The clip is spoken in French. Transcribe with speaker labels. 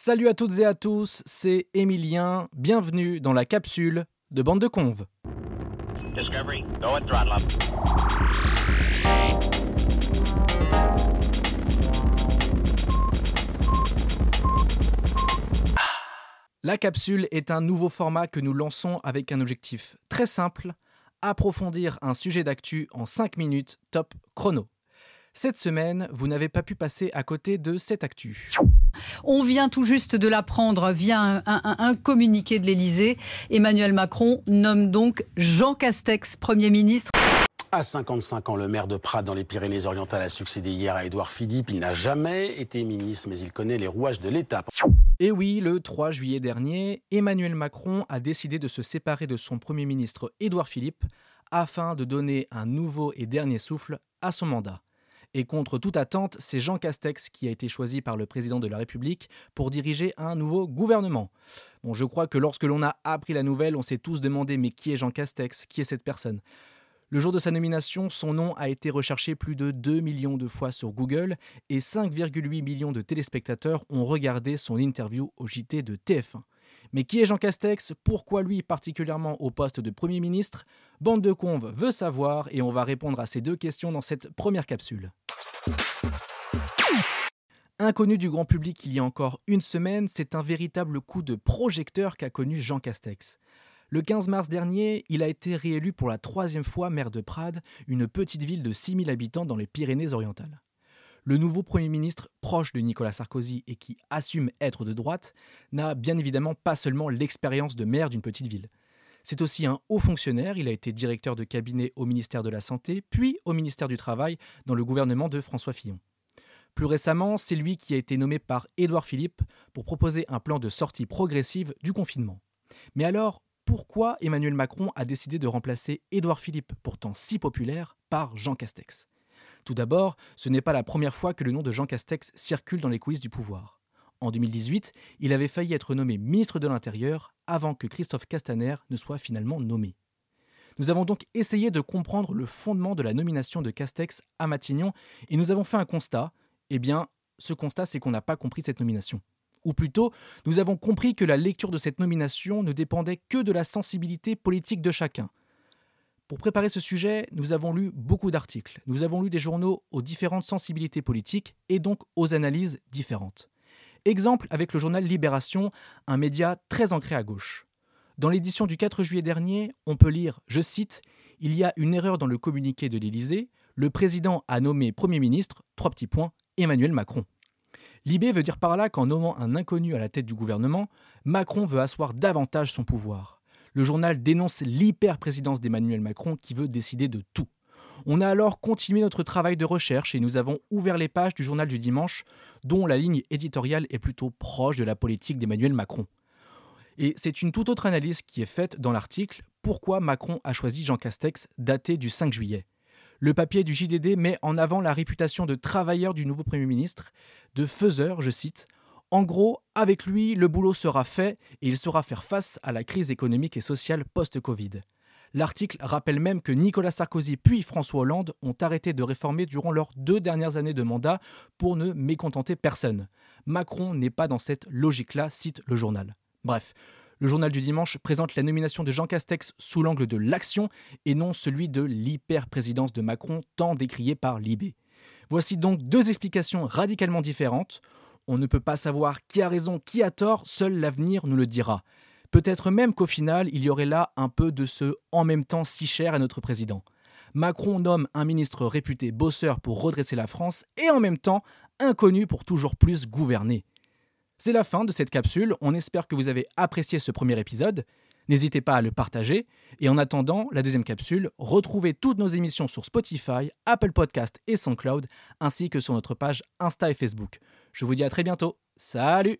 Speaker 1: Salut à toutes et à tous, c'est Emilien, bienvenue dans la capsule de Bande de Conve.
Speaker 2: Discovery, go and throttle up.
Speaker 1: La capsule est un nouveau format que nous lançons avec un objectif très simple, approfondir un sujet d'actu en 5 minutes top chrono. Cette semaine, vous n'avez pas pu passer à côté de cette actu.
Speaker 3: On vient tout juste de l'apprendre via un, un- un communiqué de l'Élysée. Emmanuel Macron nomme donc Jean Castex Premier ministre.
Speaker 4: À 55 ans, le maire de Prades dans les Pyrénées-Orientales a succédé hier à Édouard Philippe. Il n'a jamais été ministre, mais il connaît les rouages de l'État.
Speaker 1: Et oui, le 3 juillet dernier, Emmanuel Macron a décidé de se séparer de son Premier ministre Édouard Philippe afin de donner un nouveau et dernier souffle à son mandat. Et contre toute attente, c'est Jean Castex qui a été choisi par le président de la République pour diriger un nouveau gouvernement. Bon, je crois que lorsque l'on a appris la nouvelle, on s'est tous demandé mais qui est Jean Castex? Qui est cette personne? Le jour de sa nomination, son nom a été recherché plus de 2 millions de fois sur Google et 5,8 millions de téléspectateurs ont regardé son interview au JT de TF1. Mais qui est Jean Castex? Pourquoi lui particulièrement au poste de Premier ministre? Bande de Conve veut savoir et on va répondre à ces deux questions dans cette première capsule. Inconnu du grand public il y a encore une semaine, c'est un véritable coup de projecteur qu'a connu Jean Castex. Le 15 mars dernier, il a été réélu pour la troisième fois maire de Prades, une petite ville de 6000 habitants dans les Pyrénées-Orientales. Le nouveau Premier ministre, proche de Nicolas Sarkozy et qui assume être de droite, n'a bien évidemment pas seulement l'expérience de maire d'une petite ville. C'est aussi un haut fonctionnaire, il a été directeur de cabinet au ministère de la Santé, puis au ministère du Travail dans le gouvernement de François Fillon. Plus récemment, c'est lui qui a été nommé par Édouard Philippe pour proposer un plan de sortie progressive du confinement. Mais alors, pourquoi Emmanuel Macron a décidé de remplacer Édouard Philippe, pourtant si populaire, par Jean Castex? Tout d'abord, ce n'est pas la première fois que le nom de Jean Castex circule dans les coulisses du pouvoir. En 2018, il avait failli être nommé ministre de l'Intérieur avant que Christophe Castaner ne soit finalement nommé. Nous avons donc essayé de comprendre le fondement de la nomination de Castex à Matignon et nous avons fait un constat. Eh bien, ce constat, c'est qu'on n'a pas compris cette nomination. Ou plutôt, nous avons compris que la lecture de cette nomination ne dépendait que de la sensibilité politique de chacun. Pour préparer ce sujet, nous avons lu beaucoup d'articles, nous avons lu des journaux aux différentes sensibilités politiques et donc aux analyses différentes. Exemple avec le journal Libération, un média très ancré à gauche. Dans l'édition du 4 juillet dernier, on peut lire, je cite, Il y a une erreur dans le communiqué de l'Élysée, le président a nommé Premier ministre, trois petits points, Emmanuel Macron. Libé veut dire par là qu'en nommant un inconnu à la tête du gouvernement, Macron veut asseoir davantage son pouvoir. Le journal dénonce l'hyper-présidence d'Emmanuel Macron qui veut décider de tout. On a alors continué notre travail de recherche et nous avons ouvert les pages du journal du dimanche, dont la ligne éditoriale est plutôt proche de la politique d'Emmanuel Macron. Et c'est une toute autre analyse qui est faite dans l'article Pourquoi Macron a choisi Jean Castex, daté du 5 juillet? Le papier du JDD met en avant la réputation de travailleur du nouveau Premier ministre, de faiseur, je cite. En gros, avec lui, le boulot sera fait et il saura faire face à la crise économique et sociale post-Covid. L'article rappelle même que Nicolas Sarkozy puis François Hollande ont arrêté de réformer durant leurs deux dernières années de mandat pour ne mécontenter personne. Macron n'est pas dans cette logique-là, cite le journal. Bref, le journal du dimanche présente la nomination de Jean Castex sous l'angle de l'action et non celui de l'hyper-présidence de Macron tant décriée par Libé. Voici donc deux explications radicalement différentes. On ne peut pas savoir qui a raison, qui a tort, seul l'avenir nous le dira. Peut-être même qu'au final, il y aurait là un peu de ce en même temps si cher à notre président. Macron nomme un ministre réputé bosseur pour redresser la France et en même temps inconnu pour toujours plus gouverner. C'est la fin de cette capsule, on espère que vous avez apprécié ce premier épisode. N'hésitez pas à le partager. Et en attendant la deuxième capsule, retrouvez toutes nos émissions sur Spotify, Apple Podcast et SoundCloud, ainsi que sur notre page Insta et Facebook. Je vous dis à très bientôt. Salut